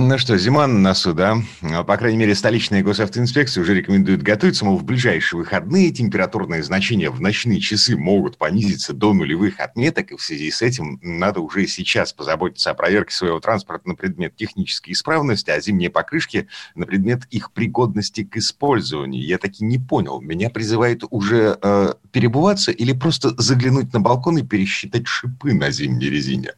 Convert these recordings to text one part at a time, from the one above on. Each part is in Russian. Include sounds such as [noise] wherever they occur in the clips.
Ну что, зима на носу, да? А, По крайней мере, столичная госавтоинспекция уже рекомендует готовиться, мол, в ближайшие выходные температурные значения в ночные часы могут понизиться до нулевых отметок, и в связи с этим надо уже сейчас позаботиться о проверке своего транспорта на предмет технической исправности, а зимние покрышки на предмет их пригодности к использованию. Я таки не понял, меня призывает уже э, перебываться или просто заглянуть на балкон и пересчитать шипы на зимней резине.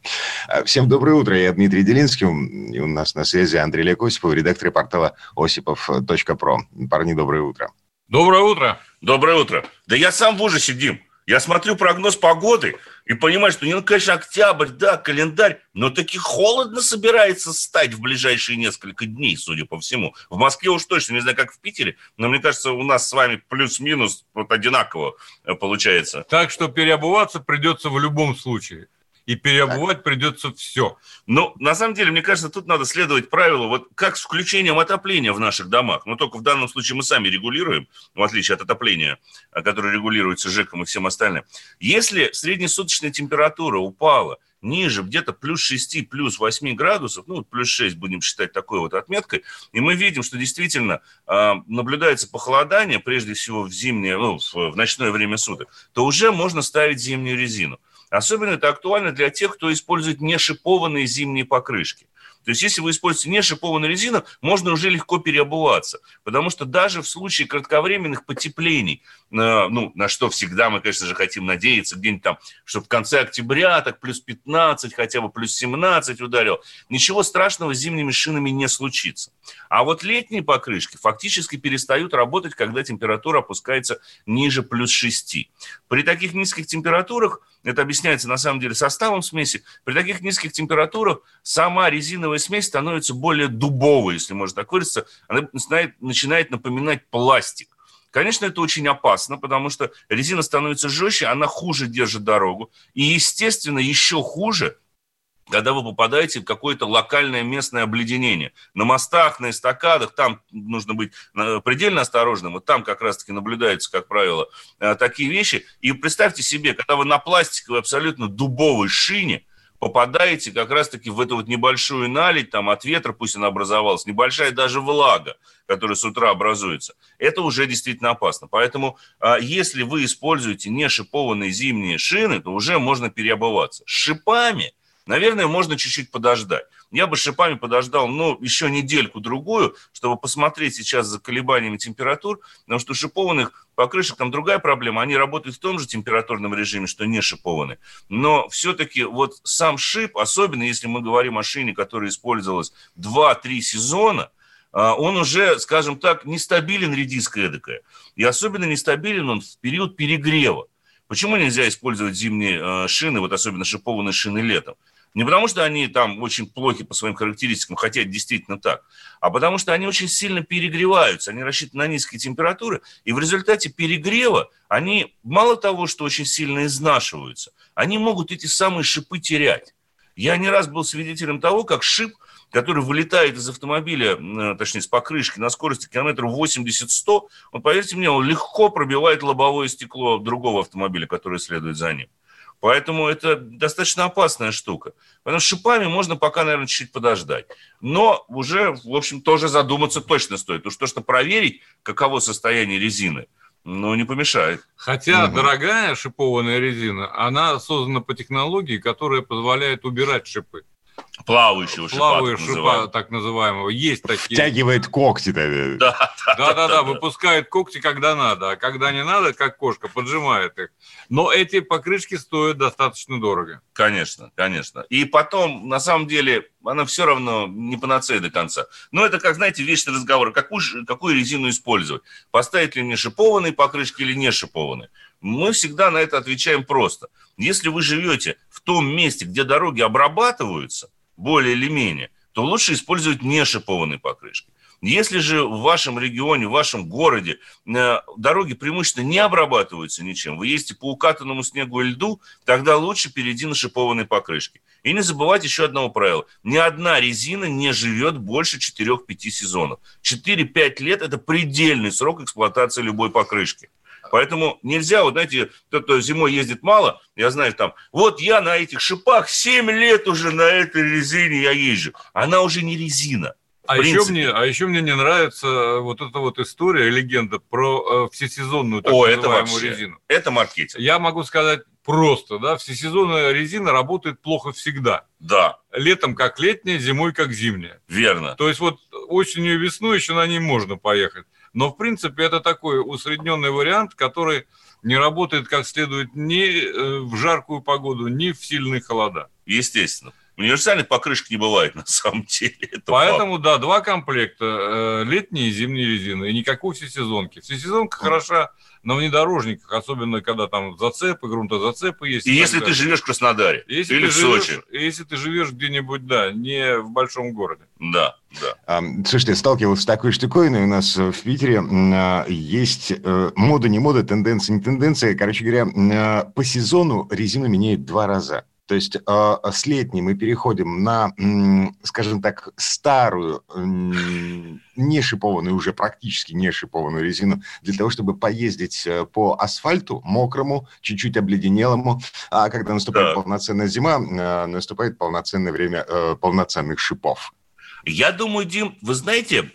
А, Всем доброе утро, я Дмитрий Делинский, и у нас на связи Андрей Лек Осипов, редактор портала осипов.про. Парни, доброе утро. Доброе утро. Доброе утро. Да я сам в ужасе, Дим. Я смотрю прогноз погоды и понимаю, что, ну, конечно, октябрь, да, календарь, но таки холодно собирается стать в ближайшие несколько дней, судя по всему. В Москве уж точно, не знаю, как в Питере, но мне кажется, у нас с вами плюс-минус вот одинаково э, получается. Так что переобуваться придется в любом случае. И переобувать придется все. Ну, на самом деле, мне кажется, тут надо следовать правилу, вот как с включением отопления в наших домах. Но только в данном случае мы сами регулируем, в отличие от отопления, а, которое регулируется ЖЭКом и всем остальным. Если среднесуточная температура упала ниже где-то плюс 6, плюс 8 градусов, ну, плюс 6 будем считать такой вот отметкой, и мы видим, что действительно э, наблюдается похолодание, прежде всего в зимнее, ну, в, в ночное время суток, то уже можно ставить зимнюю резину. Особенно это актуально для тех, кто использует не шипованные зимние покрышки. То есть, если вы используете не шипованную резину, можно уже легко переобуваться. Потому что даже в случае кратковременных потеплений, э, ну, на что всегда мы, конечно же, хотим надеяться, где-нибудь там, чтобы в конце октября так плюс 15, хотя бы плюс 17 ударил, ничего страшного с зимними шинами не случится. А вот летние покрышки фактически перестают работать, когда температура опускается ниже плюс 6. При таких низких температурах, это объясняется на самом деле составом смеси, при таких низких температурах сама резиновая смесь становится более дубовой, если можно так выразиться, она начинает, начинает напоминать пластик. Конечно, это очень опасно, потому что резина становится жестче, она хуже держит дорогу. И, естественно, еще хуже, когда вы попадаете в какое-то локальное местное обледенение. На мостах, на эстакадах, там нужно быть э, предельно осторожным. Вот там как раз-таки наблюдаются, как правило, э, такие вещи. И представьте себе, когда вы на пластиковой абсолютно дубовой шине попадаете как раз-таки в эту вот небольшую наледь, там от ветра пусть она образовалась, небольшая даже влага, которая с утра образуется, это уже действительно опасно. Поэтому а, если вы используете не шипованные зимние шины, то уже можно переобуваться. С шипами – Наверное, можно чуть-чуть подождать. Я бы шипами подождал, ну, еще недельку-другую, чтобы посмотреть сейчас за колебаниями температур, потому что у шипованных покрышек там другая проблема. Они работают в том же температурном режиме, что не шипованные. Но все-таки вот сам шип, особенно если мы говорим о шине, которая использовалась 2-3 сезона, а, он уже, скажем так, нестабилен редиска эдакая. И особенно нестабилен он в период перегрева. Почему нельзя использовать зимние а, шины, вот особенно шипованные шины летом? Не потому, что они там очень плохи по своим характеристикам, хотя действительно так, а потому что они очень сильно перегреваются, они рассчитаны на низкие температуры, и в результате перегрева они мало того, что очень сильно изнашиваются, они могут эти самые шипы терять. Я не раз был свидетелем того, как шип, который вылетает из автомобиля, э, точнее, с покрышки на скорости километров 80-100, он, поверьте мне, он легко пробивает лобовое стекло другого автомобиля, который следует за ним. Поэтому это достаточно опасная штука. Поэтому с шипами можно пока, наверное, чуть-чуть подождать. Но уже, в общем, тоже задуматься точно стоит. Потому что, что проверить, каково состояние резины, ну, не помешает. Хотя угу. дорогая шипованная резина, она создана по технологии, которая позволяет убирать шипы. Плавающего шипа, Плавающего так, шипа, так называемого. Есть такие. Втягивает когти. Да, да, да, да, выпускает когти, когда надо, а когда не надо, как кошка, поджимает их. Но эти покрышки стоят достаточно дорого. Конечно, конечно. И потом, на самом деле, она все равно не панацея до конца. Но это, как, знаете, вечный разговор. Какую, какую резину использовать? Поставить ли мне шипованные покрышки или не шипованные? Мы всегда на это отвечаем просто. Если вы живете в том месте, где дороги обрабатываются, более или менее, то лучше использовать не шипованные покрышки. Если же в вашем регионе, в вашем городе э, дороги преимущественно не обрабатываются ничем, вы ездите по укатанному снегу и льду, тогда лучше перейти на шипованные покрышки. И не забывать еще одного правила. Ни одна резина не живет больше 4-5 сезонов. 4-5 лет – это предельный срок эксплуатации любой покрышки. Поэтому нельзя, вот знаете, тот, кто зимой ездит мало, я знаю, там, вот я на этих шипах 7 лет уже на этой резине я езжу. Она уже не резина. А еще, мне, а еще мне не нравится э, вот эта вот история, легенда про э, всесезонную так О, называемую это вообще, резину. Это маркетинг. Я могу сказать просто, да, всесезонная резина работает плохо всегда. Да. Летом как летняя, зимой как зимняя. Верно. То есть вот осенью и весной еще на ней можно поехать. Но, в принципе, это такой усредненный вариант, который не работает как следует ни э, в жаркую погоду, ни в сильные холода. Естественно. Универсальных покрышек не бывает [laughs] на самом деле. Это Поэтому, факт. да, два комплекта, э, летние и зимние резины, и никакой всесезонки. Всесезонка хороша на внедорожниках, особенно когда там зацепы, грунтозацепы есть. И если ты живешь в Краснодаре если или ты в живешь, Сочи. Если ты живешь где-нибудь, да, не в большом городе. Да, да. А, Слушайте, сталкивался с такой штуковиной. У нас в Питере а, есть э, мода, не мода, тенденция, не тенденция. Короче говоря, а, по сезону резину меняют два раза. То есть а, с летней мы переходим на, скажем так, старую, м, не шипованную, уже практически не шипованную резину, для того, чтобы поездить э, по асфальту мокрому, чуть-чуть обледенелому. А когда наступает Да. полноценная зима, э, наступает полноценное время э, полноценных шипов. Я думаю, Дим, вы знаете,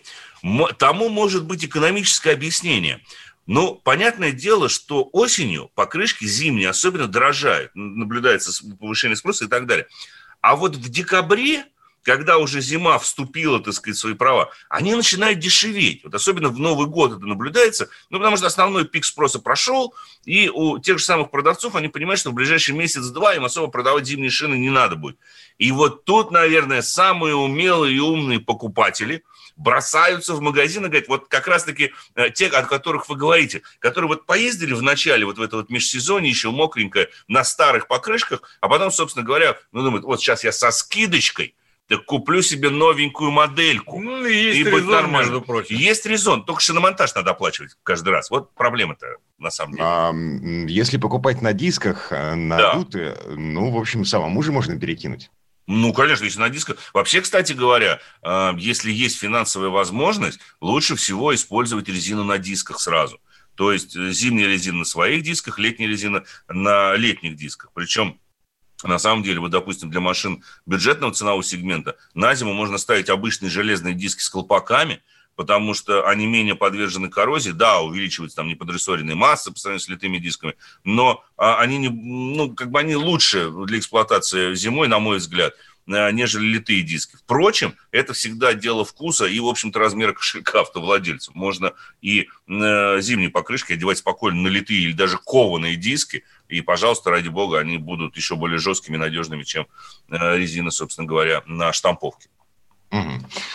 тому может быть экономическое объяснение. Ну, понятное дело, что осенью покрышки зимние особенно дорожают, наблюдается повышение спроса и так далее. А вот в декабре, когда уже зима вступила, так сказать, в свои права, они начинают дешеветь. Вот особенно в Новый год это наблюдается, ну, потому что основной пик спроса прошел, и у тех же самых продавцов они понимают, что в ближайший месяц-два им особо продавать зимние шины не надо будет. И вот тут, наверное, самые умелые и умные покупатели бросаются в магазин и говорят, вот как раз-таки э, те, о которых вы говорите, которые вот поездили в начале вот в это вот межсезонье еще мокренькое на старых покрышках, а потом, собственно говоря, ну, думают, вот сейчас я со скидочкой так куплю себе новенькую модельку. Ну, и есть И будет резон, нормально. между прочим. Есть резон, только шиномонтаж надо оплачивать каждый раз. Вот проблема-то на самом деле. А, если покупать на дисках, э, надутые, ну, в общем, самому же можно перекинуть. Ну, конечно, если на дисках. Вообще, кстати говоря, э, если есть финансовая возможность, лучше всего использовать резину на дисках сразу. То есть э, зимняя резина на своих дисках, летняя резина на летних дисках. Причем на самом деле, вот, допустим, для машин бюджетного ценового сегмента на зиму можно ставить обычные железные диски с колпаками, потому что они менее подвержены коррозии. Да, увеличиваются там неподрессоренные массы по сравнению с литыми дисками, но а, они, не, ну, как бы они лучше для эксплуатации зимой, на мой взгляд, а, нежели литые диски. Впрочем, это всегда дело вкуса и, в общем-то, размера [laughs] кошелька автовладельцев. Можно и э, зимние покрышки одевать спокойно на литые или даже кованые диски, и, пожалуйста, ради бога, они будут еще более жесткими и надежными, чем э, резина, собственно говоря, на штамповке.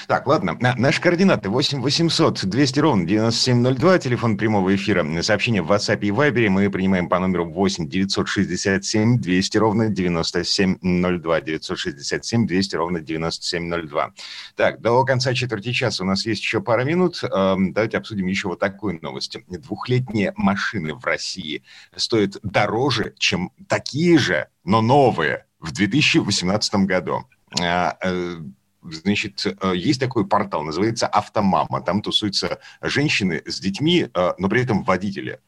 Так, ладно. На- Наши координаты 8 800 200 ровно 9702, телефон прямого эфира. Сообщение в WhatsApp и Viber мы принимаем по номеру 8 967 200 ровно 9702. 967 200 ровно 9702. Так, до конца четверти часа у нас есть еще пара минут. Эм, Давайте обсудим еще вот такую новость. Двухлетние машины в России стоят дороже, чем такие же, но новые в 2018 году. Значит, э, есть такой портал, называется «Автомама». Там тусуются женщины с детьми, э, но при этом водители.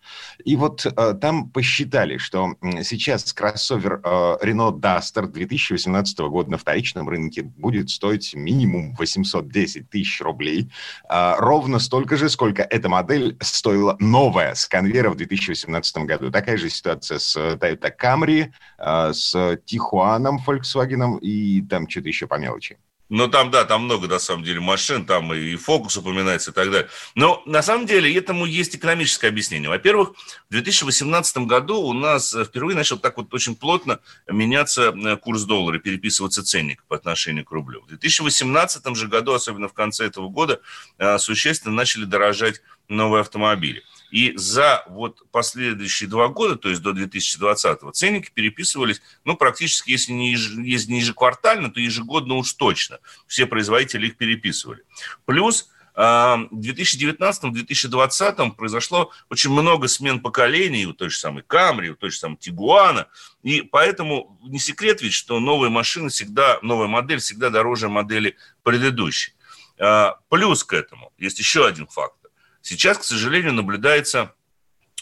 И вот э, там посчитали, что сейчас кроссовер Renault Duster 2018 года на вторичном рынке будет стоить минимум 810 тысяч рублей. Ровно столько же, сколько эта модель стоила новая с конвейера в 2018 году. Такая же ситуация с Toyota Camry, с Тихуаном Volkswagen и там что-то еще по мелочи. Ну, там, да, там много, на самом деле, машин, там и фокус упоминается и так далее. Но, на самом деле, этому есть экономическое объяснение. Во-первых, в 2018 году у нас э, впервые начал так вот очень плотно меняться э, курс доллара, переписываться ценник по отношению к рублю. В 2018 же году, особенно в конце этого года, э, существенно начали дорожать новые автомобили. И за вот последующие два года, то есть до 2020-го, ценники переписывались, ну, практически, если не, еж, если не ежеквартально, то ежегодно уж точно. Все производители их переписывали. Плюс в 2019-2020 произошло очень много смен поколений у той же самой Камри, у той же самой Тигуана, и поэтому не секрет ведь, что новые машины всегда, новая модель всегда дороже модели предыдущей. А, плюс к этому есть еще один фактор. Сейчас, к сожалению, наблюдается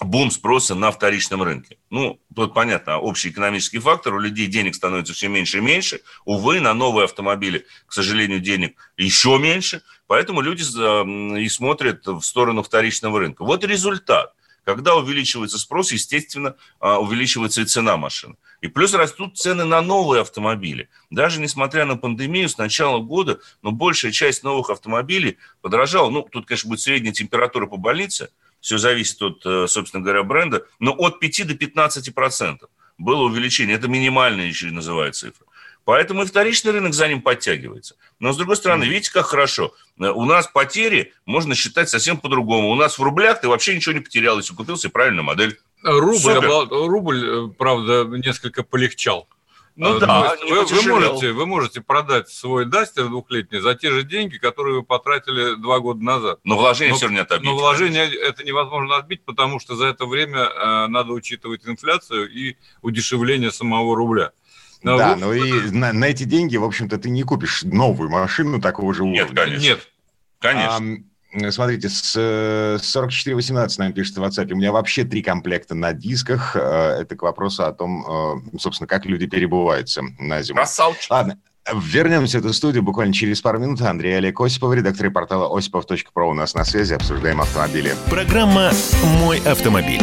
бум спроса на вторичном рынке. Ну, тут понятно, общий экономический фактор, у людей денег становится все меньше и меньше. Увы, на новые автомобили, к сожалению, денег еще меньше, поэтому люди и смотрят в сторону вторичного рынка. Вот результат. Когда увеличивается спрос, естественно, а, увеличивается и цена машины. И плюс растут цены на новые автомобили. Даже несмотря на пандемию, с начала года, но большая часть новых автомобилей подорожала. Ну, тут, конечно, будет средняя температура по больнице – все зависит от, э, собственно говоря, бренда, но от 5 до 15 процентов было увеличение. Это минимальная еще называют цифра. Поэтому и вторичный рынок за ним подтягивается. Но, с другой стороны, видите, как хорошо. Э, у нас потери можно считать совсем по-другому. У нас в рублях ты вообще ничего не потерял, если купил себе правильную модель. Рубль, рубль, э, правда, несколько полегчал. Ну, а, да, вы, вы, можете, вы можете продать свой Дастер двухлетний за те же деньги, которые вы потратили два года назад. Но вложение но, все равно не отобить. Но вложение конечно. это невозможно отбить, потому что за это время э, надо учитывать инфляцию и удешевление самого рубля. Но да, но и на, на эти деньги, в общем-то, ты не купишь новую машину такого же уровня. Нет, конечно. Нет. Конечно. А, Смотрите, с 4418 нам пишет в WhatsApp, у меня вообще три комплекта на дисках. Э, это к вопросу о том, э, собственно, как люди перебываются на зиму. Красавчик. Ладно, Вернемся в эту студию буквально через пару минут. Андрей Олег Осипов, редактор портала осипов.про у нас на связи. Обсуждаем автомобили. Программа «Мой автомобиль».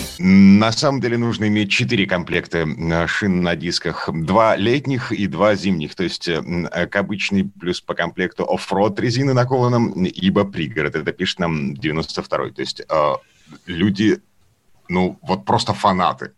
На самом деле нужно иметь четыре комплекта э, шин на дисках. Два летних и два зимних. То есть э, к обычный плюс по комплекту off-road резины на кованом, ибо пригород. Это пишет нам 92-й. То есть э, люди, ну, вот просто фанаты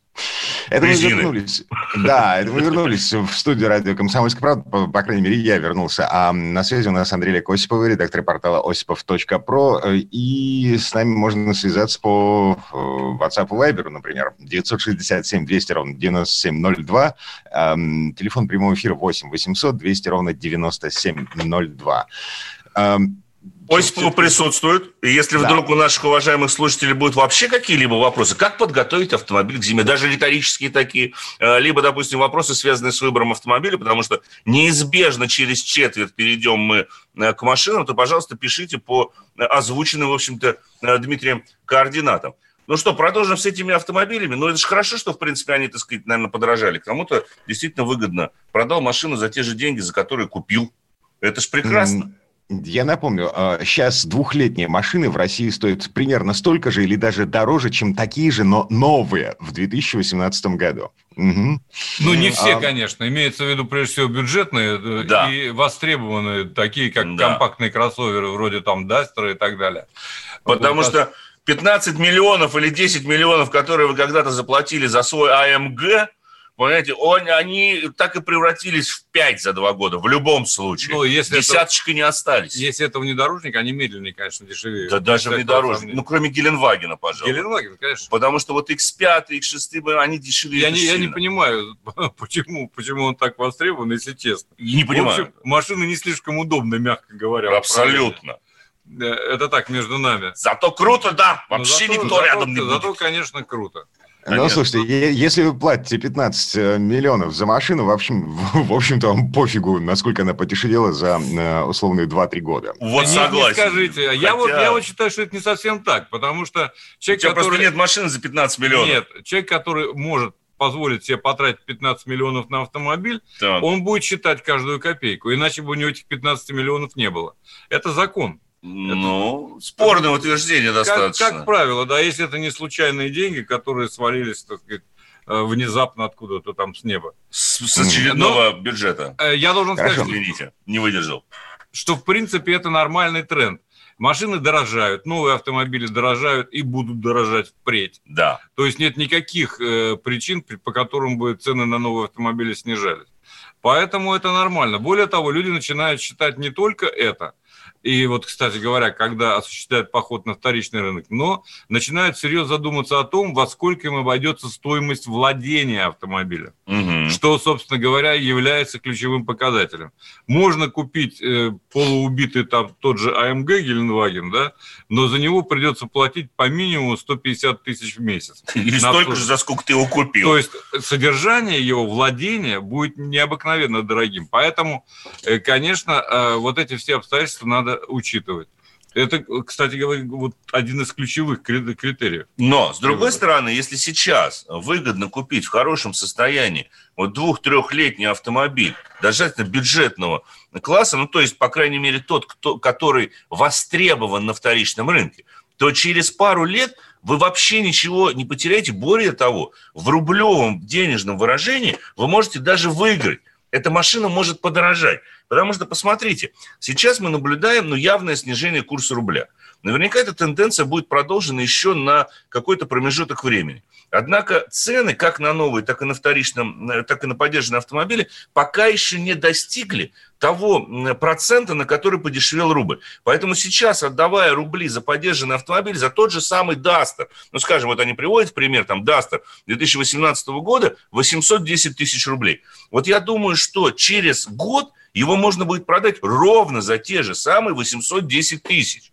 это мы вернулись. Да, это мы вернулись в студию радио «Комсомольская правда». По, по крайней мере, я вернулся. А на связи у нас Андрей Осипов, редактор портала осипов.про. И с нами можно связаться по э, WhatsApp и Viber, например. 967 200 ровно 9702. Эм, телефон прямого эфира 8 800 200 ровно 9702. Осипову присутствует. И если да. вдруг у наших уважаемых слушателей будут вообще какие-либо вопросы, как подготовить автомобиль к зиме, даже риторические такие, э, либо, допустим, вопросы, связанные с выбором автомобиля, потому что неизбежно через четверть перейдем мы э, к машинам, то, пожалуйста, пишите по озвученным, в общем-то, э, Дмитрием координатам. Ну что, продолжим с этими автомобилями. Ну, это же хорошо, что, в принципе, они, так сказать, наверное, подорожали. Кому-то действительно выгодно. Продал машину за те же деньги, за которые купил. Это же прекрасно. Я напомню, сейчас а, двухлетние машины в России стоят примерно столько же или даже дороже, чем такие же, но новые в 2018 году. Угу. Ну, не все, а... конечно. Имеется в виду, прежде всего, бюджетные э, да. и востребованные, такие как да. компактные кроссоверы, вроде там Дастера и так далее. Потому вот, что 15 миллионов или 10 миллионов, которые вы когда-то заплатили за свой АМГ – Понимаете, он, они так и превратились в 5 за два года, в любом случае. Ну, если Десяточка это, не остались. Если это внедорожник, они медленнее, конечно, дешевее. Да даже внедорожник. Ну, кроме Геленвагена, пожалуйста. Геленваген, конечно. Потому что вот X5, X6, они дешевее. Я, не, я не понимаю, [laughs] почему, почему он так востребован, если честно. Не понимаю. В общем, машина не слишком удобная, мягко говоря. Абсолютно. Это так, между нами. Зато круто, да. Вообще зато, никто зато, рядом не будет. Зато, конечно, круто. Ну, слушайте, если вы платите 15 э, миллионов за машину, в общем, [laughs] в общем-то, вам пофигу, насколько она подешевела за э, условные 2-3 года. Вот согласен. Не скажите. Хотя... Я, вот, я вот считаю, что это не совсем так, потому что человек, У тебя который... просто нет машины за 15 миллионов. Нет, человек, который может позволить себе потратить 15 миллионов на автомобиль, так. он будет считать каждую копейку, иначе бы у него этих 15 миллионов не было. Это закон. Ну, спорное утверждение достаточно. Как, как правило, да, если это не случайные деньги, которые свалились, так сказать, э, внезапно откуда-то там с неба. С, с очередного Но, бюджета. Э, я должен Хорошо. сказать, извините, не выдержал. Что, в принципе, это нормальный тренд. Машины дорожают, новые автомобили дорожают и будут дорожать впредь. Да. То есть нет никаких э, причин, по которым бы цены на новые автомобили снижались. Поэтому это нормально. Более того, люди начинают считать не только это, и вот, кстати говоря, когда осуществляют поход на вторичный рынок, но начинают серьезно задуматься о том, во сколько им обойдется стоимость владения автомобиля, угу. что, собственно говоря, является ключевым показателем. Можно купить э, полуубитый там тот же АМГ Геленваген, да, но за него придется платить по минимуму 150 тысяч в месяц. [laughs] Или столько же, за сколько ты его купил. То есть содержание его, владения будет необыкновенно дорогим. Поэтому, э, конечно, э, вот эти все обстоятельства надо учитывать. Это, кстати говоря, вот один из ключевых критериев. Но, с другой стороны, если сейчас выгодно купить в хорошем состоянии вот двух-трехлетний автомобиль, даже бюджетного класса, ну, то есть, по крайней мере, тот, кто, который востребован на вторичном рынке, то через пару лет вы вообще ничего не потеряете. Более того, в рублевом денежном выражении вы можете даже выиграть эта машина может подорожать. Потому что, посмотрите, сейчас мы наблюдаем ну, явное снижение курса рубля. Наверняка эта тенденция будет продолжена еще на какой-то промежуток времени. Однако цены как на новые, так и на вторичном, э, так и на поддержанные автомобили пока еще не достигли того процента, на который подешевел рубль. Поэтому сейчас, отдавая рубли за поддержанный автомобиль, за тот же самый Дастер, ну, скажем, вот они приводят пример, там, Дастер 2018 года 810 тысяч рублей. Вот я думаю, что через год его можно будет продать ровно за те же самые 810 тысяч.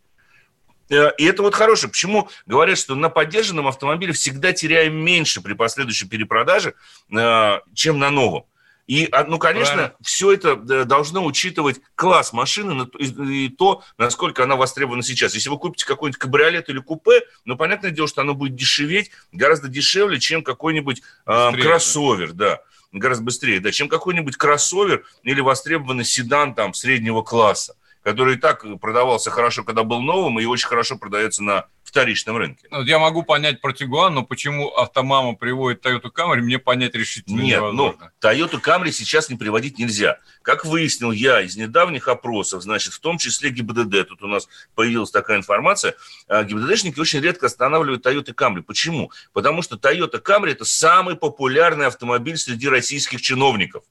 Э, и это вот хорошее. Почему говорят, что на поддержанном автомобиле всегда теряем меньше при последующей перепродаже, э, чем на новом. И, а, ну, конечно, Правильно. все это должно учитывать класс машины и то, насколько она востребована сейчас. Если вы купите какой-нибудь кабриолет или купе, ну, понятное дело, что оно будет дешеветь гораздо дешевле, чем какой-нибудь э, кроссовер, да. Гораздо быстрее, да, чем какой-нибудь кроссовер или востребованный седан там среднего класса который и так продавался хорошо, когда был новым, и очень хорошо продается на вторичном рынке. Ну, я могу понять про Тигуан, но почему автомама приводит Toyota Camry, мне понять решительно Нет, ну, невозможно. ну, Toyota Camry сейчас не приводить нельзя. Как выяснил я из недавних опросов, значит, в том числе ГИБДД, тут у нас появилась такая информация, а, ГИБДДшники очень редко останавливают Toyota Camry. Почему? Потому что Toyota Camry – это самый популярный автомобиль среди российских чиновников.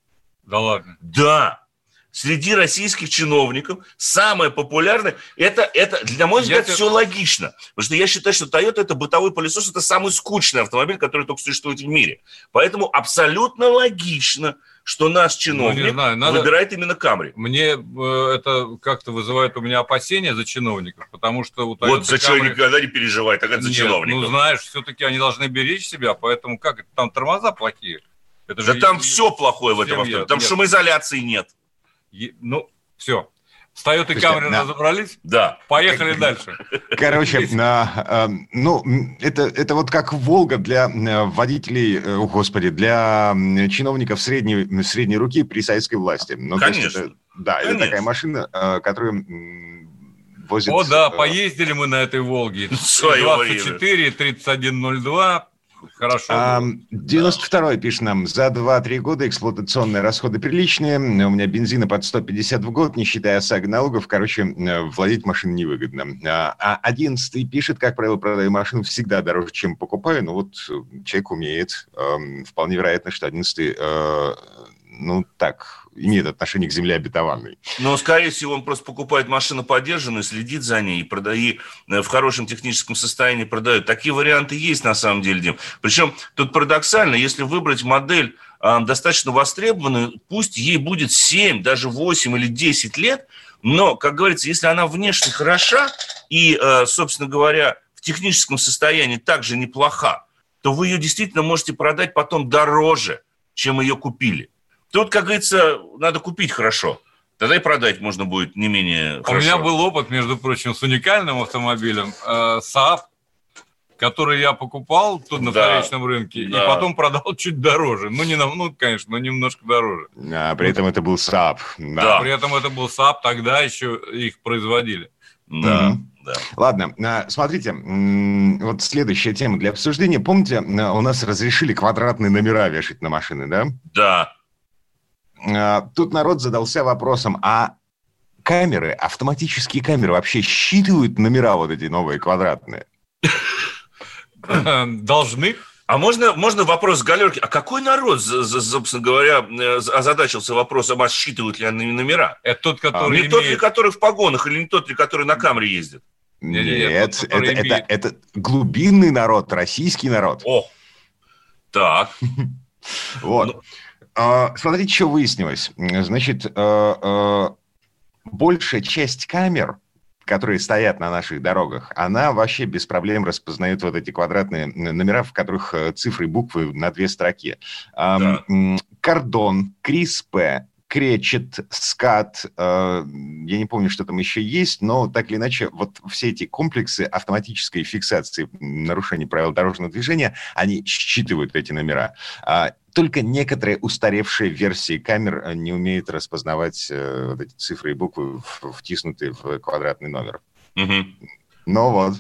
Да ладно? Да среди российских чиновников самое популярное, это, это для мой взгляд, я все это... логично. Потому что я считаю, что Toyota это бытовой пылесос, это самый скучный автомобиль, который только существует в мире. Поэтому абсолютно логично, что наш чиновник ну, знаю, надо... выбирает именно Камри. Мне э, это как-то вызывает у меня опасения за чиновников, потому что... У вот за Camry... чего никогда не переживай, так это за Нет, чиновников. Ну, знаешь, все-таки они должны беречь себя, поэтому как это, там тормоза плохие. Это да же там и... все плохое в этом автомобиле. Там нет. шумоизоляции нет. Ну, все. С Toyota Camry да. разобрались? Да. Поехали дальше. Короче, на, э, ну, это, это вот как Волга для э, водителей, э, о, господи, для чиновников средней, средней руки при советской власти. Ну, Конечно. Это, да, Конечно. это такая машина, э, которая возит... О, да, поездили мы на этой Волге. [laughs] 24, 3102, Хорошо. А, 92-й пишет нам, за 2-3 года эксплуатационные расходы приличные, у меня бензина под 150 в год, не считая ОСАГО налогов, короче, э, владеть машиной невыгодно. А 11-й пишет, как правило, продаю машину всегда дороже, чем покупаю, ну вот э, человек умеет, вполне вероятно, что 11-й, э, ну так, имеет отношение к земле обетованной. Но, скорее всего, он просто покупает машину подержанную, следит за ней и продает э, в хорошем техническом состоянии продает. Такие варианты есть на самом деле, Дим. Причем тут парадоксально, если выбрать модель э, достаточно востребованную, пусть ей будет 7, даже 8 или 10 лет, но, как говорится, если она внешне хороша и, э, собственно говоря, в техническом состоянии также неплоха, то вы ее действительно можете продать потом дороже, чем ее купили. Тут, как говорится, надо купить хорошо. Тогда и продать можно будет не менее хорошо. У меня был опыт, между прочим, с уникальным автомобилем э, Saab, который я покупал тут на да, вторичном рынке, да. и потом продал чуть дороже. Ну, не на, ну, конечно, но немножко дороже. А, при этом это был Saab. Да. да. При этом это был Saab, тогда еще их производили. Да. Да. Ладно, а, смотрите, вот следующая тема для обсуждения. Помните, а, у нас разрешили квадратные номера вешать на машины, да? Да. А, тут народ задался вопросом, а камеры, автоматические камеры вообще считывают номера вот эти новые квадратные? Должны. А можно, можно вопрос галерки? А какой народ, собственно говоря, э, озадачился вопросом, а считывают ли они номера? Это тот, который а, Не имеет... тот ли, который в погонах, или не тот ли, который на камере ездит? Нет, нет, тот, это, имеет... это, это глубинный народ, российский народ. О, так. [laughs] Вот. А, смотрите, что выяснилось. Значит, э, э, большая часть камер – которые стоят на наших дорогах, она вообще без проблем распознает вот эти квадратные номера, в которых э, цифры и буквы на две строки. Да. Кордон, Крис-П, кречет, скат, э, я не помню, что там еще есть, но так или иначе, вот все эти комплексы автоматической фиксации нарушений правил дорожного движения, они считывают эти номера. А только некоторые устаревшие версии камер э, не умеют распознавать э, вот эти цифры и буквы, втиснутые в квадратный номер. Угу. Ну вот,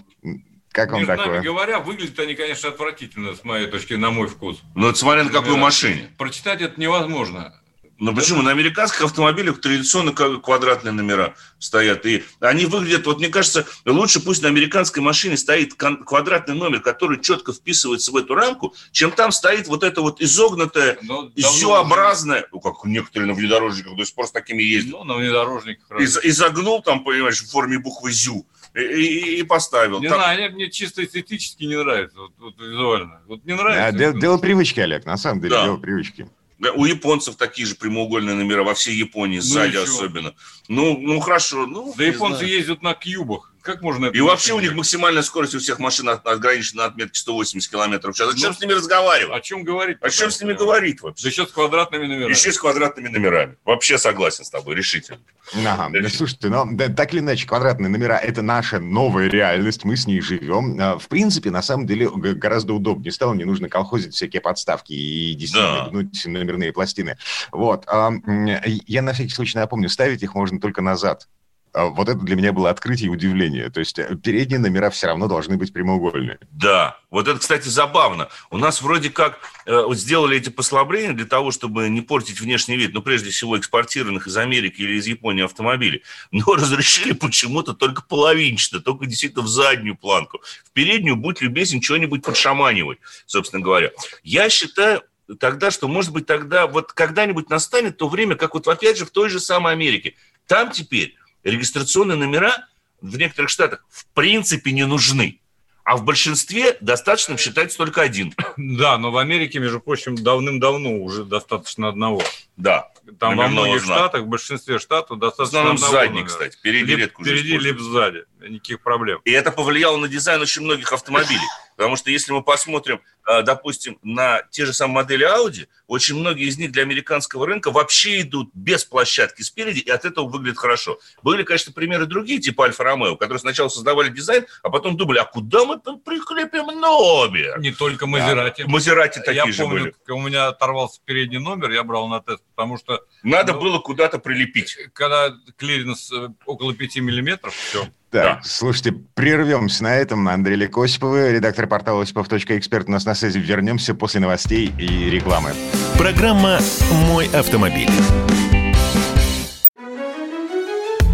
как вам Между такое? нами говоря, выглядят они, конечно, отвратительно, с моей точки, на мой вкус. Ну, это смотря на какой машине. Прочитать это невозможно. Ну почему? На американских автомобилях традиционно квадратные номера стоят. И они выглядят, вот мне кажется, лучше пусть на американской машине стоит квадратный номер, который четко вписывается в эту рамку, чем там стоит вот это вот изогнутое, зю-образное, ну как некоторые на внедорожниках до сих пор с такими ездят. Ну, на внедорожниках. Из, изогнул там, понимаешь, в форме буквы зю. И, и, и поставил. Не там... знаю, они мне чисто эстетически не нравятся, вот, вот визуально. Вот не нравится. А, дело, дело привычки, Олег, на самом деле, да. дело привычки. У японцев такие же прямоугольные номера во всей Японии, ну сзади особенно. Ну, ну хорошо. Ну, да японцы знаю. ездят на кьюбах. Как можно это И вообще у них максимальная скорость у всех машин ограничена на отметке 180 км в час. Зачем ну, с ними разговаривать? О чем говорить? О чем с ними говорить вообще? Да еще с квадратными номерами. Еще с квадратными номерами. Вообще согласен с тобой, решительно. Ага, да, слушайте, но да, так или иначе, квадратные номера – это наша новая реальность, мы с ней живем. А, в принципе, на самом деле, гораздо удобнее стало, не нужно колхозить всякие подставки и действительно да. гнуть номерные пластины. Вот. Я на всякий случай напомню, ставить их можно только назад. А вот это для меня было открытие и удивление. То есть э, передние номера все равно должны быть прямоугольные. Да, вот это, кстати, забавно. У нас вроде как э, вот сделали эти послабления для того, чтобы не портить внешний вид, ну, прежде всего, экспортированных из Америки или из Японии автомобилей. Но [laughs] разрешили почему-то только половинчато, только действительно в заднюю планку. В переднюю, будь любезен, что-нибудь подшаманивать, собственно говоря. Я считаю, тогда, что, может быть, тогда вот когда-нибудь настанет то время, как вот опять же в той же самой Америке. Там теперь регистрационные номера в некоторых штатах в принципе не нужны. А в большинстве достаточно считать только один. Да, но в Америке, между прочим, давным-давно уже достаточно одного. Да. Там во многих знака. штатах, в большинстве штатов достаточно одного задний, номера. кстати. Впереди лип, редко Впереди, либо сзади. Никаких проблем. И это повлияло на дизайн очень многих автомобилей. Потому что если мы посмотрим, а, допустим, на те же самые модели Audi, очень многие из них для американского рынка вообще идут без площадки спереди, и от этого выглядит хорошо. Были, конечно, примеры другие, типа Альфа Ромео, которые сначала создавали дизайн, а потом думали, а куда мы там прикрепим номер? Не только Maserati. Да. Maserati такие я же помню, были. у меня оторвался передний номер, я брал на тест, потому что... Надо ну, было куда-то прилепить. Когда клиренс э, около 5 миллиметров, все. Так, да. слушайте, прервемся на этом. Андрей, Олег Осипов, редактор портала осипов.эксперт у нас на связи. Вернемся после новостей и рекламы. Программа «Мой автомобиль».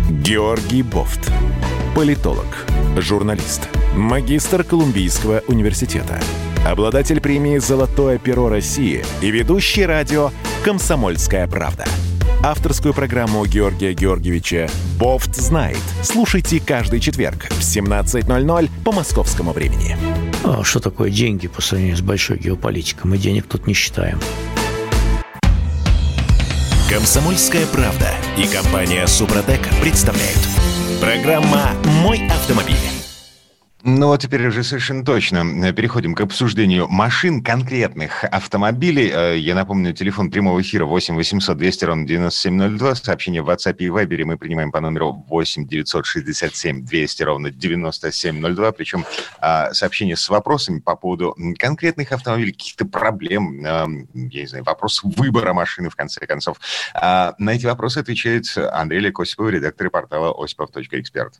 Георгий Бовт. Политолог, журналист, магистр Колумбийского университета, обладатель премии «Золотое перо России» и ведущий радио «Комсомольская правда» авторскую программу Георгия Георгиевича «Бофт знает». Слушайте каждый четверг в 17.00 по московскому времени. А что такое деньги по сравнению с большой геополитикой? Мы денег тут не считаем. Комсомольская правда и компания «Супротек» представляют. Программа «Мой автомобиль». Ну вот теперь уже совершенно точно переходим к обсуждению машин, конкретных автомобилей. Э, я напомню, телефон прямого эфира 8 800 200 ровно 9702. Сообщение в WhatsApp и Viber мы принимаем по номеру 8 967 200 ровно 9702. Причем а, сообщение с вопросами по поводу конкретных автомобилей, каких-то проблем, я не знаю, вопрос выбора машины, в конце концов. А, на эти вопросы отвечает Андрей Лекосипов, редактор портала осипов.эксперт.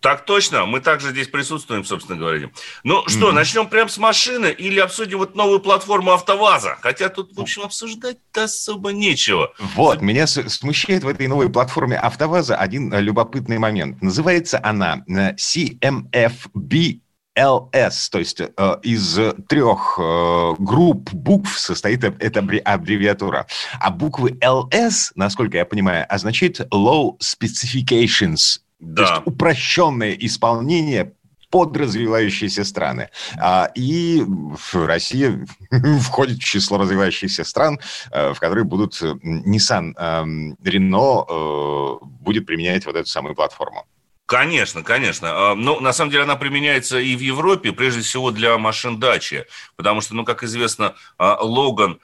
Так точно, мы также здесь присутствуем, собственно говоря. Ну что, mm-hmm. начнем прямо с машины или обсудим вот новую платформу АвтоВАЗа? Хотя тут, в общем, обсуждать-то особо нечего. Вот, меня смущает в этой новой платформе АвтоВАЗа один э, любопытный момент. Называется она э, CMFB LS, то есть э, из трех э, групп букв состоит эта аббревиатура. А буквы LS, насколько я понимаю, означает Low Specifications, да. То есть упрощенное исполнение под развивающиеся страны. А, и Россия [laughs] входит в число развивающихся стран, э, в которые будут Nissan, эм, Renault э, будет применять вот эту самую платформу. Конечно, конечно. А, ну, на самом деле она применяется и в Европе, прежде всего для машин дачи, потому что, ну, как известно, а, Логан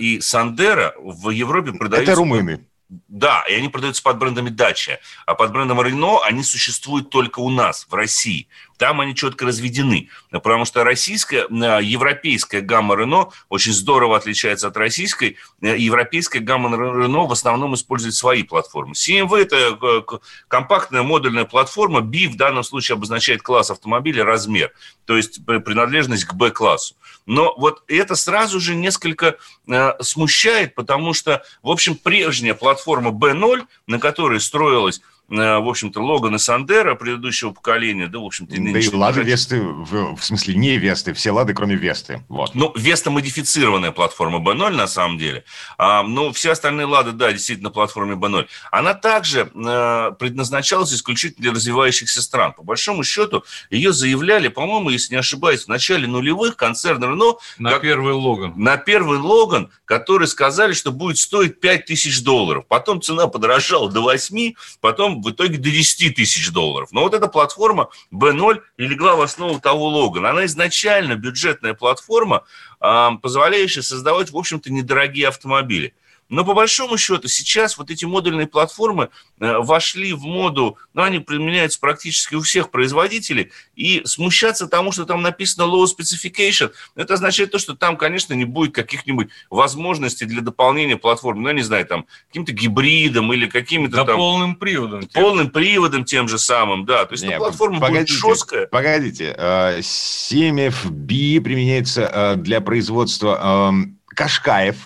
и Сандера в Европе продаются... Это румыны. Да, и они продаются под брендами Дача. А под брендом Рено они существуют только у нас, в России. Там они четко разведены. Потому что российская, э, европейская гамма Рено очень здорово отличается от российской. Э, европейская гамма Рено в основном использует свои платформы. CMV – это э, компактная модульная платформа. B в данном случае обозначает класс автомобиля, размер. То есть принадлежность к B-классу. Но вот это сразу же несколько э, смущает, потому что, в общем, прежняя платформа B0, на которой строилась в общем-то, Логан и Сандера предыдущего поколения, да, в общем-то... Да и Лады, Весты, в, в смысле, не Весты, все Лады, кроме Весты, вот. Ну, Веста модифицированная платформа B0, на самом деле, а, но все остальные Лады, да, действительно, платформе B0. Она также э, предназначалась исключительно для развивающихся стран. По большому счету, ее заявляли, по-моему, если не ошибаюсь, в начале нулевых концерн Рено... На как, первый Логан. На первый Логан, который сказали, что будет стоить 5 тысяч долларов. Потом цена подорожала до 8, потом в итоге до 10 тысяч долларов. Но вот эта платформа B0 и легла в основу того Логана. Она изначально бюджетная платформа, позволяющая создавать, в общем-то, недорогие автомобили. Но по большому счету сейчас вот эти модульные платформы э, вошли в моду, ну, они применяются практически у всех производителей, и смущаться тому, что там написано low specification, это означает то, что там, конечно, не будет каких-нибудь возможностей для дополнения платформы, ну, я не знаю, там, каким-то гибридом или какими-то да там... полным приводом. Тем. Полным приводом тем же самым, да. То есть не, платформа погодите, будет жесткая. Погодите, 7FB э, применяется э, для производства эм, Кашкаев,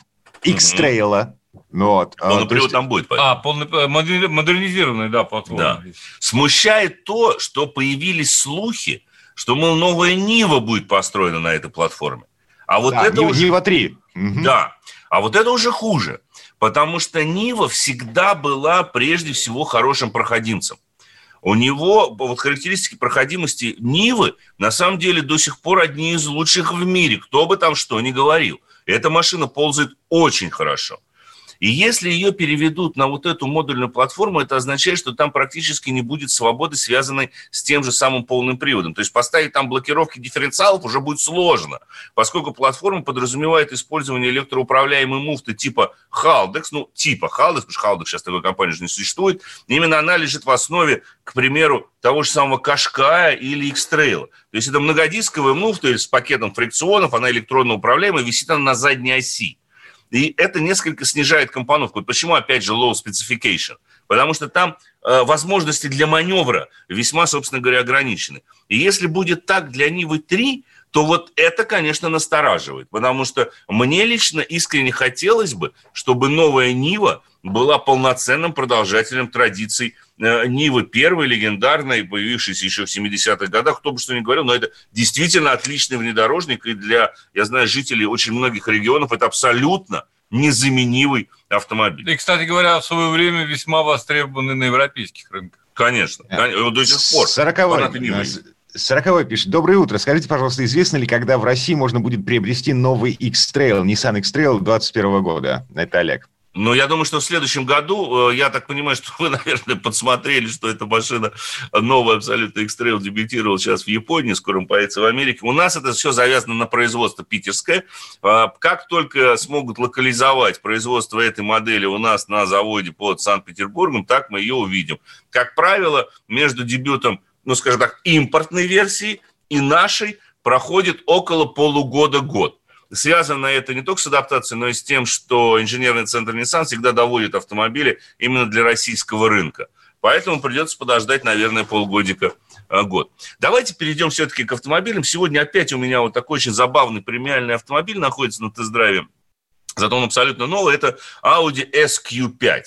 X-Trail. Ну вот. Полный а, привод есть... там будет. Поэтому. А, полный, э, модернизированный, да, платформа. Да. Смущает то, что появились слухи, что, мол, новая Нива будет построена на этой платформе. А вот да, это Нива, уже... Нива 3. Да. А вот это уже хуже. Потому что Нива всегда была прежде всего хорошим проходимцем. У него вот характеристики проходимости Нивы на самом деле до сих пор одни из лучших в мире, кто бы там что ни говорил. Эта машина ползает очень хорошо. И если ее переведут на вот эту модульную платформу, это означает, что там практически не будет свободы, связанной с тем же самым полным приводом. То есть поставить там блокировки дифференциалов уже будет сложно, поскольку платформа подразумевает использование электроуправляемой муфты типа Haldex, ну, типа Haldex, потому что Haldex сейчас такой компании уже не существует. Именно она лежит в основе, к примеру, того же самого Кашкая или X-Trail. То есть это многодисковая муфта с пакетом фрикционов, она электронно управляемая, висит она на задней оси. И это несколько снижает компоновку. Почему, опять же, low specification? Потому что там э, возможности для маневра весьма, собственно говоря, ограничены. И если будет так для Нивы 3, то вот это, конечно, настораживает. Потому что мне лично искренне хотелось бы, чтобы новая Нива была полноценным продолжателем традиций Э, Нивы первой, легендарной, появившейся еще в 70-х годах, кто бы что ни говорил, но это действительно отличный внедорожник, и для, я знаю, жителей очень многих регионов это абсолютно незаменимый автомобиль. И, кстати говоря, в свое время весьма востребованный на европейских рынках. Конечно, конечно до сих пор. 40 40 пишет. Доброе утро. Скажите, пожалуйста, известно ли, когда в России можно будет приобрести новый X-Trail, Nissan X-Trail 2021 года? Это Олег. Но я думаю, что в следующем году, э, я так понимаю, [laughs] что вы, наверное, подсмотрели, что эта машина новая абсолютно X-Trail дебютировала сейчас в Японии, скоро появится в Америке. У нас это все завязано на производство питерское. А, как только смогут локализовать производство этой модели у нас на заводе под Санкт-Петербургом, так мы ее увидим. Как правило, между дебютом, ну, скажем так, импортной версии и нашей проходит около полугода-год. Связано это не только с адаптацией, но и с тем, что инженерный центр Nissan всегда доводит автомобили именно для российского рынка. Поэтому придется подождать, наверное, полгодика год. Давайте перейдем все-таки к автомобилям. Сегодня опять у меня вот такой очень забавный премиальный автомобиль находится на тест-драйве. Зато он абсолютно новый. Это Audi SQ5.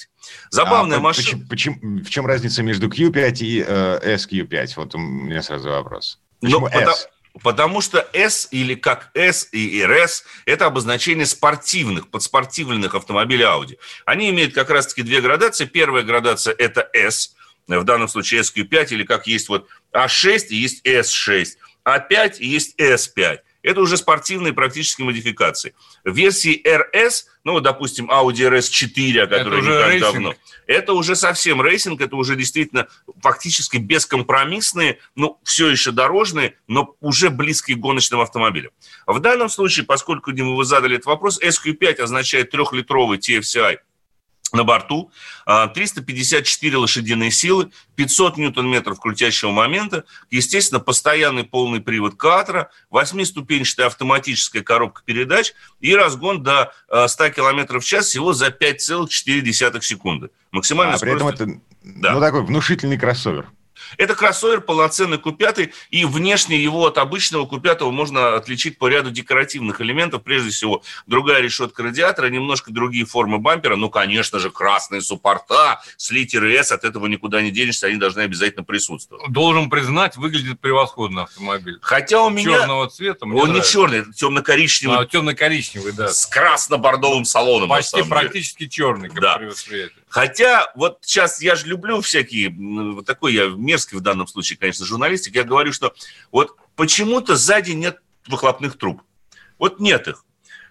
Забавная а, машина. Почему, почему, в чем разница между Q5 и э, SQ5? Вот у меня сразу вопрос. Почему ну, S? Потому что S или как S и RS – это обозначение спортивных, подспортивленных автомобилей Audi. Они имеют как раз-таки две градации. Первая градация – это S, в данном случае SQ5, или как есть вот A6 и есть S6, A5 и есть S5. Это уже спортивные практически модификации. В версии RS, ну, вот, допустим, Audi RS4, о которой не так racing. давно, это уже совсем racing, это уже действительно фактически бескомпромиссные, ну, все еще дорожные, но уже близкие к гоночным автомобилям. В данном случае, поскольку, вы задали этот вопрос, SQ5 означает трехлитровый TFCI на борту, 354 а, лошадиные силы, 500 ньютон-метров крутящего момента, естественно, постоянный полный привод катра, восьмиступенчатая автоматическая коробка передач и разгон до 100 а, км в час всего за 5,4 секунды. Максимальная а, скорость... при этом это да. ну, такой внушительный кроссовер. Это кроссовер, полноценный Q5, и внешне его от обычного Q5 можно отличить по ряду декоративных элементов. Прежде всего, другая решетка радиатора, немножко другие формы бампера. Ну, конечно же, красные суппорта с литерой S, от этого никуда не денешься, они должны обязательно присутствовать. Должен признать, выглядит превосходно автомобиль. Хотя у меня... Черного цвета. Он нравится. не черный, это темно-коричневый. А, темно-коричневый, да. С красно-бордовым салоном. Почти практически черный, как да. при восприятии. Хотя вот сейчас я же люблю всякие, вот такой я мерзкий в данном случае, конечно, журналистик, я говорю, что вот почему-то сзади нет выхлопных труб. Вот нет их.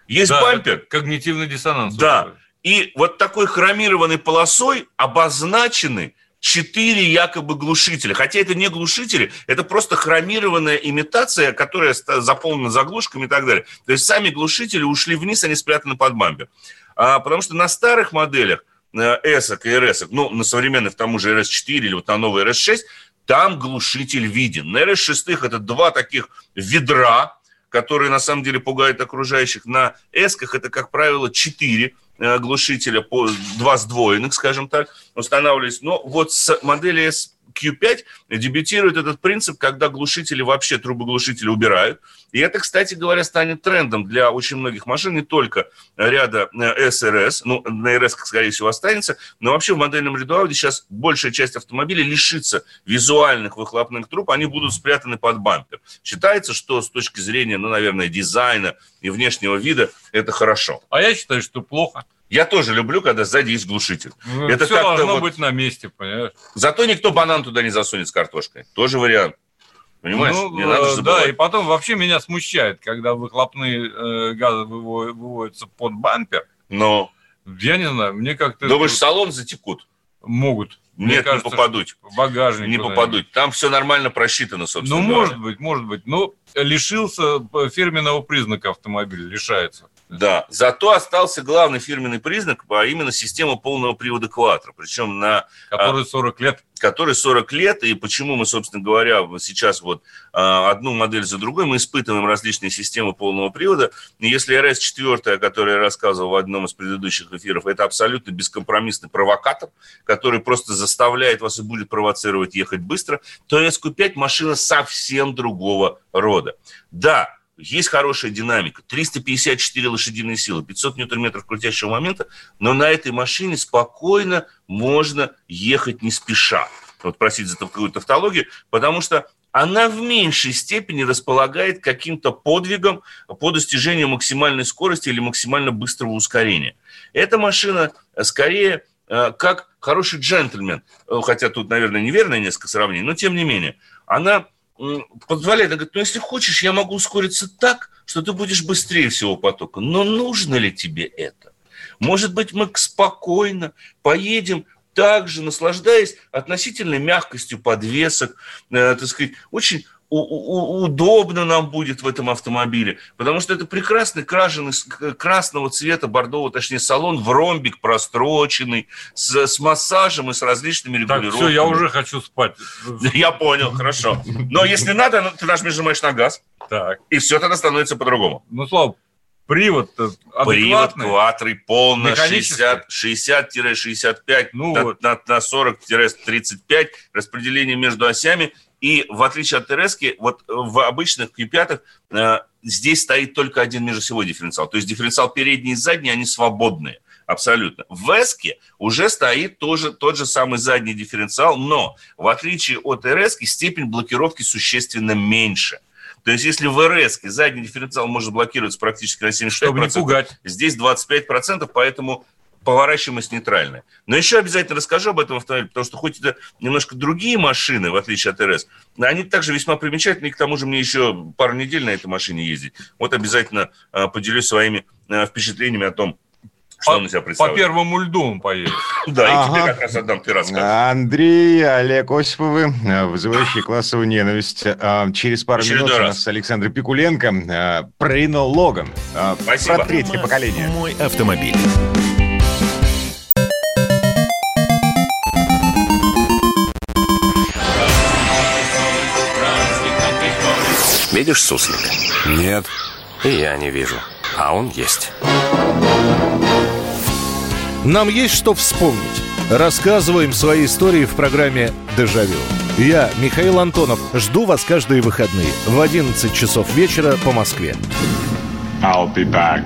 Есть да, бампер. Когнитивный диссонанс. Да. И вот такой хромированной полосой обозначены четыре якобы глушителя. Хотя это не глушители, это просто хромированная имитация, которая заполнена заглушками и так далее. То есть сами глушители ушли вниз, они спрятаны под бампер. А, потому что на старых моделях S и RS, ну, на современных, тому же RS4 или вот на новый RS6, там глушитель виден. На RS6 это два таких ведра, которые на самом деле пугают окружающих. На S это, как правило, четыре э, глушителя, по, два сдвоенных, скажем так, устанавливались. Но вот с модели S Q5 дебютирует этот принцип, когда глушители вообще трубоглушители убирают. И это, кстати говоря, станет трендом для очень многих машин, не только ряда SRS, э, ну, на RS, скорее всего, останется, но вообще в модельном ряду Audi сейчас большая часть автомобилей лишится визуальных выхлопных труб, они будут спрятаны под бампер. Считается, что с точки зрения, ну, наверное, дизайна и внешнего вида это хорошо. А я считаю, что плохо. Я тоже люблю, когда сзади есть глушитель. Ну, это все должно вот... быть на месте, понимаешь? Зато никто банан туда не засунет с картошкой. Тоже вариант. Понимаешь? Ну, не надо да, и потом вообще меня смущает, когда выхлопные э, газы выводятся под бампер. Но. Я не знаю, мне как-то... Думаешь, в салон затекут? Могут. Мне Нет, кажется, не попадут. Багажник. Не попадут. Там все нормально просчитано, собственно. Ну, говоря. может быть, может быть. Но лишился фирменного признака автомобиля, лишается. Да, зато остался главный фирменный признак, а именно система полного привода Quattro, причем на... Который 40 лет. Который 40 лет, и почему мы, собственно говоря, сейчас вот а, одну модель за другой, мы испытываем различные системы полного привода. И если RS4, о которой я рассказывал в одном из предыдущих эфиров, это абсолютно бескомпромиссный провокатор, который просто заставляет вас и будет провоцировать ехать быстро, то SQ5 машина совсем другого рода. Да, есть хорошая динамика, 354 лошадиные силы, 500 ньютон-метров крутящего момента, но на этой машине спокойно можно ехать не спеша. Вот просить за такую тавтологию, потому что она в меньшей степени располагает каким-то подвигом по достижению максимальной скорости или максимально быстрого ускорения. Эта машина скорее э, как хороший джентльмен, э, хотя тут, наверное, неверное несколько сравнений, но тем не менее, она позволяет, она говорит, ну если хочешь, я могу ускориться так, что ты будешь быстрее всего потока. Но нужно ли тебе это? Может быть, мы спокойно поедем также, наслаждаясь относительной мягкостью подвесок, э, так сказать, очень удобно нам будет в этом автомобиле, потому что это прекрасный крашеный, красного цвета, бордового, точнее, салон в ромбик простроченный, с, с массажем и с различными регулировками. Так, все, я уже хочу спать. [laughs] Я понял, хорошо. Но если надо, ну, ты нажимаешь на газ, так. и все тогда становится по-другому. Ну, Слава, Привод Привод квадрый, полный 60-65 ну, на, вот. на, на 40-35, распределение между осями И в отличие от Терески, вот в обычных Q5 э, здесь стоит только один межосевой дифференциал. То есть дифференциал передний и задний, они свободные. Абсолютно. В Эске уже стоит тоже тот же самый задний дифференциал, но в отличие от РС степень блокировки существенно меньше. То есть, если в РС задний дифференциал может блокироваться практически на 75%, Чтобы не пугать. здесь 25%, поэтому поворачиваемость нейтральная. Но еще обязательно расскажу об этом автомобиле, потому что хоть это немножко другие машины, в отличие от РС, они также весьма примечательны, и к тому же мне еще пару недель на этой машине ездить. Вот обязательно а, поделюсь своими а, впечатлениями о том, что по, он себя представляет. По первому льду он поедет. [laughs] Да, и тебе как раз отдам, ты расскажешь. Андрей, Олег Осиповы, вызывающие классовую ненависть. А, через пару минут у нас Александр Пикуленко про Рено Логан. Спасибо. Про третье поколение. Мой автомобиль. Видишь суслика? Нет. И я не вижу. А он есть. Нам есть что вспомнить. Рассказываем свои истории в программе «Дежавю». Я, Михаил Антонов, жду вас каждые выходные в 11 часов вечера по Москве. I'll be back.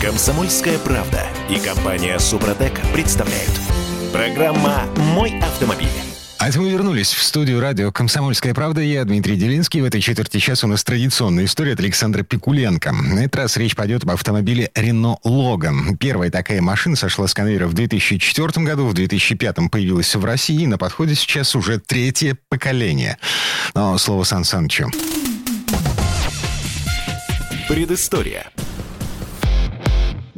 Комсомольская правда и компания «Супротек» представляют. Программа «Мой автомобиль». А это мы вернулись в студию радио «Комсомольская правда». Я Дмитрий Делинский. В этой четверти часа у нас традиционная история от Александра Пикуленко. На этот раз речь пойдет об автомобиле Renault Logan. Первая такая машина сошла с конвейера в 2004 году, в 2005 появилась в России. На подходе сейчас уже третье поколение. Но слово Сан Санычу. Предыстория.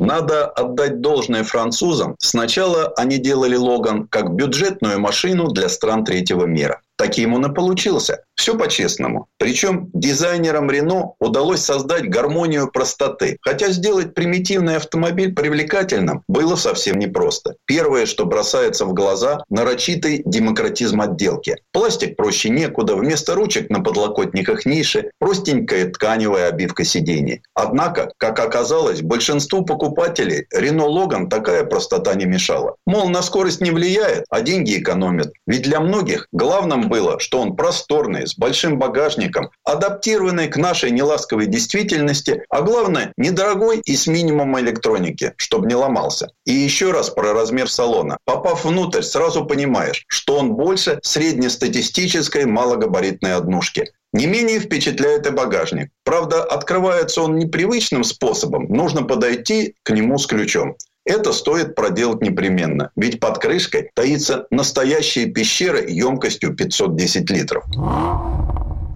Надо отдать должное французам. Сначала они делали Логан как бюджетную машину для стран третьего мира. Таким он и получился. Все по-честному. Причем дизайнерам Рено удалось создать гармонию простоты. Хотя сделать примитивный автомобиль привлекательным было совсем непросто. Первое, что бросается в глаза – нарочитый демократизм отделки. Пластик проще некуда, вместо ручек на подлокотниках ниши, простенькая тканевая обивка сидений. Однако, как оказалось, большинству покупателей Рено Логан такая простота не мешала. Мол, на скорость не влияет, а деньги экономят. Ведь для многих главным было, что он просторный, с большим багажником, адаптированный к нашей неласковой действительности, а главное, недорогой и с минимумом электроники, чтобы не ломался. И еще раз про размер салона. Попав внутрь, сразу понимаешь, что он больше среднестатистической малогабаритной однушки. Не менее впечатляет и багажник. Правда, открывается он непривычным способом. Нужно подойти к нему с ключом. Это стоит проделать непременно, ведь под крышкой таится настоящая пещера емкостью 510 литров.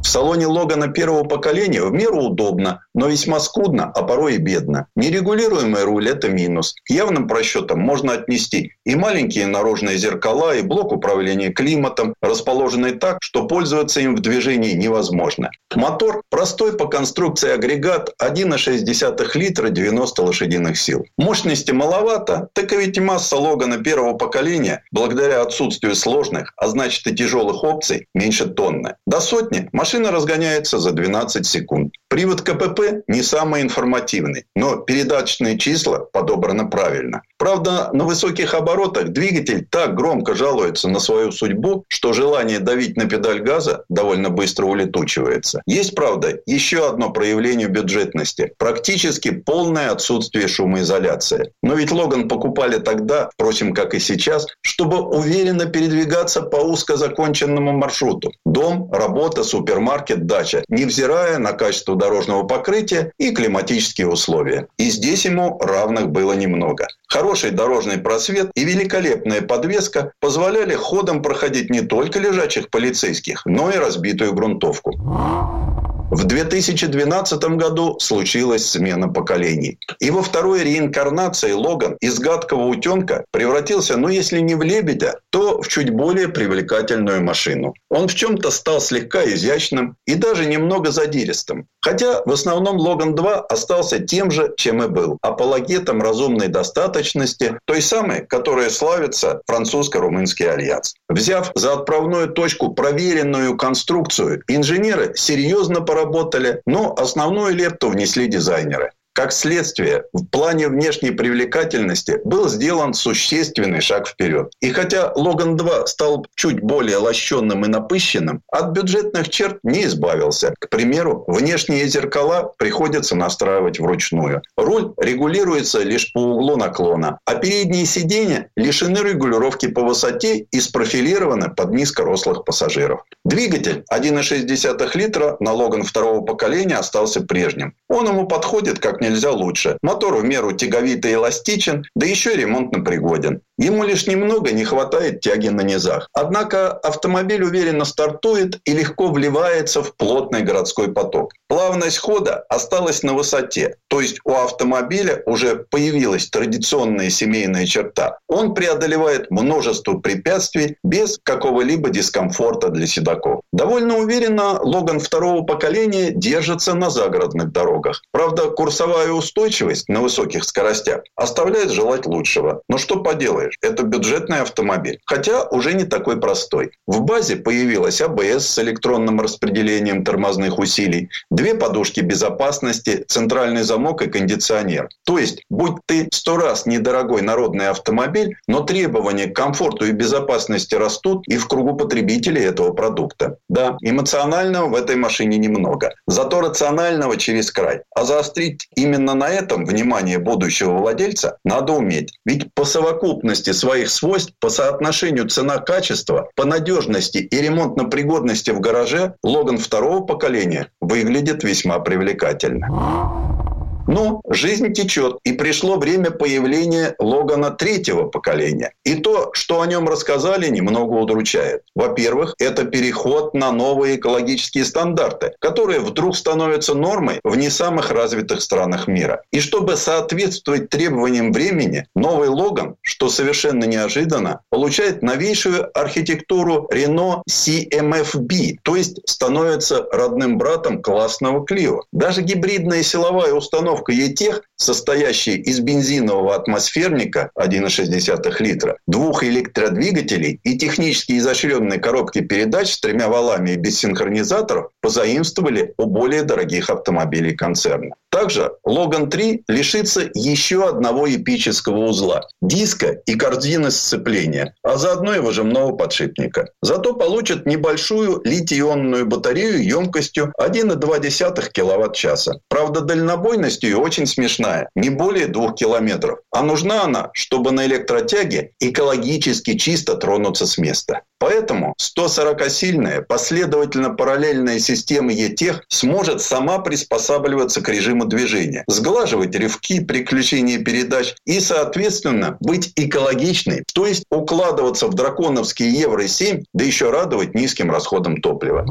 В салоне Логана первого поколения в меру удобно, но весьма скудно, а порой и бедно. Нерегулируемый руль – это минус. К явным просчетам можно отнести и маленькие наружные зеркала, и блок управления климатом, расположенный так, что пользоваться им в движении невозможно. Мотор – простой по конструкции агрегат 1,6 литра 90 лошадиных сил. Мощности маловато, так и ведь масса Логана первого поколения, благодаря отсутствию сложных, а значит и тяжелых опций, меньше тонны. До сотни машина Машина разгоняется за 12 секунд. Привод КПП не самый информативный, но передаточные числа подобраны правильно. Правда, на высоких оборотах двигатель так громко жалуется на свою судьбу, что желание давить на педаль газа довольно быстро улетучивается. Есть, правда, еще одно проявление бюджетности. Практически полное отсутствие шумоизоляции. Но ведь Логан покупали тогда, впрочем, как и сейчас, чтобы уверенно передвигаться по узко законченному маршруту. Дом, работа, супермаркет, дача, невзирая на качество дорожного покрытия и климатические условия. И здесь ему равных было немного. Хороший дорожный просвет и великолепная подвеска позволяли ходом проходить не только лежачих полицейских, но и разбитую грунтовку. В 2012 году случилась смена поколений. И во второй реинкарнации Логан из гадкого утенка превратился, ну если не в лебедя, то в чуть более привлекательную машину. Он в чем-то стал слегка изящным и даже немного задиристым. Хотя в основном Логан 2 остался тем же, чем и был. Апологетом разумной достаточности, той самой, которая славится французско-румынский альянс. Взяв за отправную точку проверенную конструкцию, инженеры серьезно поработали, но основную лепту внесли дизайнеры. Как следствие, в плане внешней привлекательности был сделан существенный шаг вперед. И хотя Логан 2 стал чуть более лощенным и напыщенным, от бюджетных черт не избавился. К примеру, внешние зеркала приходится настраивать вручную. Руль регулируется лишь по углу наклона, а передние сиденья лишены регулировки по высоте и спрофилированы под низкорослых пассажиров. Двигатель 1,6 литра на Логан второго поколения остался прежним. Он ему подходит как нельзя лучше. Мотор в меру тяговитый и эластичен, да еще ремонтно пригоден. Ему лишь немного не хватает тяги на низах. Однако автомобиль уверенно стартует и легко вливается в плотный городской поток. Плавность хода осталась на высоте, то есть у автомобиля уже появилась традиционная семейная черта. Он преодолевает множество препятствий без какого-либо дискомфорта для седаков. Довольно уверенно Логан второго поколения держится на загородных дорогах. Правда, курсовая устойчивость на высоких скоростях оставляет желать лучшего. Но что поделаешь? Делаешь. Это бюджетный автомобиль. Хотя уже не такой простой. В базе появилась АБС с электронным распределением тормозных усилий, две подушки безопасности, центральный замок и кондиционер. То есть, будь ты сто раз недорогой народный автомобиль, но требования к комфорту и безопасности растут и в кругу потребителей этого продукта. Да, эмоционального в этой машине немного. Зато рационального через край. А заострить именно на этом внимание будущего владельца надо уметь. Ведь по совокупности совокупности своих свойств по соотношению цена-качество, по надежности и ремонтно-пригодности в гараже Логан второго поколения выглядит весьма привлекательно. Но жизнь течет, и пришло время появления Логана третьего поколения. И то, что о нем рассказали, немного удручает. Во-первых, это переход на новые экологические стандарты, которые вдруг становятся нормой в не самых развитых странах мира. И чтобы соответствовать требованиям времени, новый Логан, что совершенно неожиданно, получает новейшую архитектуру Renault CMFB, то есть становится родным братом классного Clio. Даже гибридная силовая установка установка ЕТЕХ, состоящая из бензинового атмосферника 1,6 литра, двух электродвигателей и технически изощренной коробки передач с тремя валами и без синхронизаторов, позаимствовали у более дорогих автомобилей концерна. Также Logan 3 лишится еще одного эпического узла – диска и корзины сцепления, а заодно и выжимного подшипника. Зато получит небольшую литий-ионную батарею емкостью 1,2 кВт-часа. Правда, дальнобойность ее очень смешная – не более 2 километров. А нужна она, чтобы на электротяге экологически чисто тронуться с места. Поэтому 140-сильная последовательно параллельная система ЕТЕХ сможет сама приспосабливаться к режиму движения, сглаживать рывки, приключения передач и, соответственно, быть экологичной, то есть укладываться в драконовские Евро-7, да еще радовать низким расходом топлива.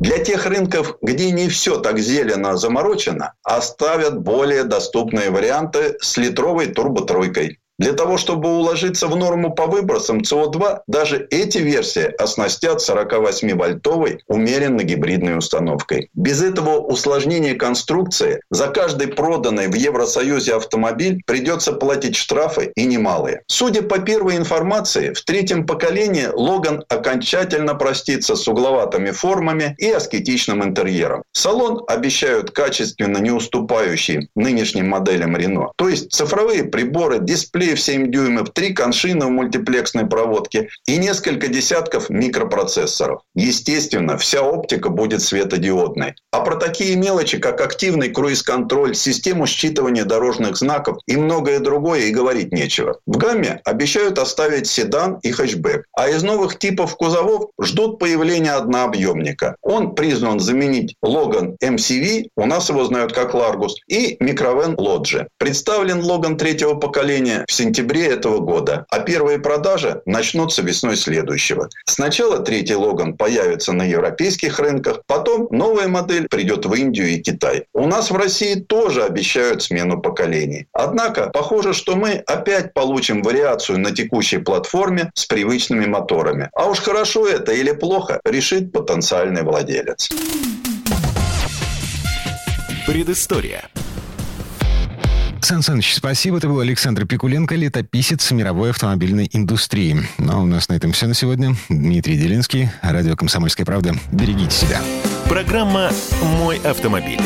Для тех рынков, где не все так зелено заморочено, оставят более доступные варианты с литровой турботройкой. Для того, чтобы уложиться в норму по выбросам СО2, даже эти версии оснастят 48-вольтовой умеренно гибридной установкой. Без этого усложнения конструкции за каждый проданный в Евросоюзе автомобиль придется платить штрафы и немалые. Судя по первой информации, в третьем поколении Логан окончательно простится с угловатыми формами и аскетичным интерьером. Салон обещают качественно не уступающий нынешним моделям Renault. То есть цифровые приборы, дисплей в 7 дюймов, три коншины в мультиплексной проводке и несколько десятков микропроцессоров. Естественно, вся оптика будет светодиодной. А про такие мелочи, как активный круиз-контроль, систему считывания дорожных знаков и многое другое и говорить нечего. В гамме обещают оставить седан и хэтчбэк. А из новых типов кузовов ждут появления однообъемника. Он призван заменить Logan MCV, у нас его знают как Largus, и микровен Lodge. Представлен Logan третьего поколения в сентябре этого года, а первые продажи начнутся весной следующего. Сначала третий Логан появится на европейских рынках, потом новая модель придет в Индию и Китай. У нас в России тоже обещают смену поколений. Однако, похоже, что мы опять получим вариацию на текущей платформе с привычными моторами. А уж хорошо это или плохо, решит потенциальный владелец. Предыстория. Сан Саныч, спасибо. Это был Александр Пикуленко, летописец мировой автомобильной индустрии. Ну а у нас на этом все на сегодня. Дмитрий Делинский, радио «Комсомольская правда». Берегите себя. Программа «Мой автомобиль».